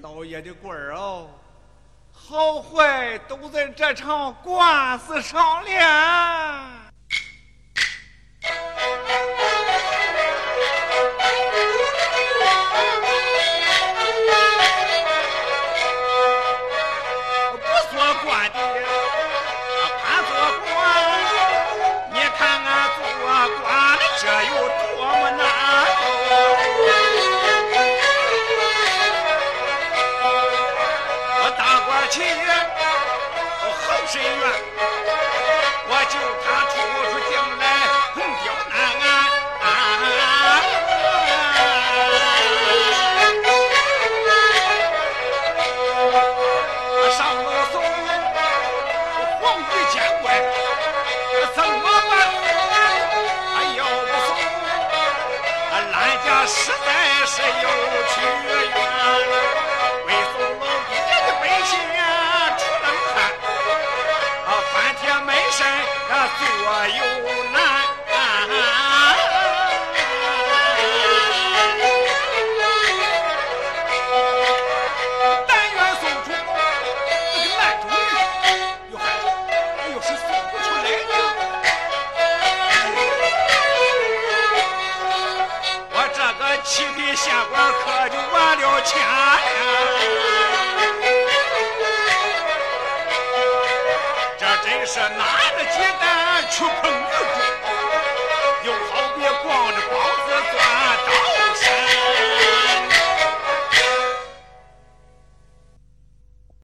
老爷的官儿哦好坏都在这场官司上了其一我好深冤我救他出出将来恐刁难俺上了送黄雨见怪怎么办？他要不送俺老家实在是有屈原。我有难，但愿送出这个烂主意。哟呵，要是送不出来的，我这个七品县官可就完了钱。这真是拿着鸡蛋。还缺朋友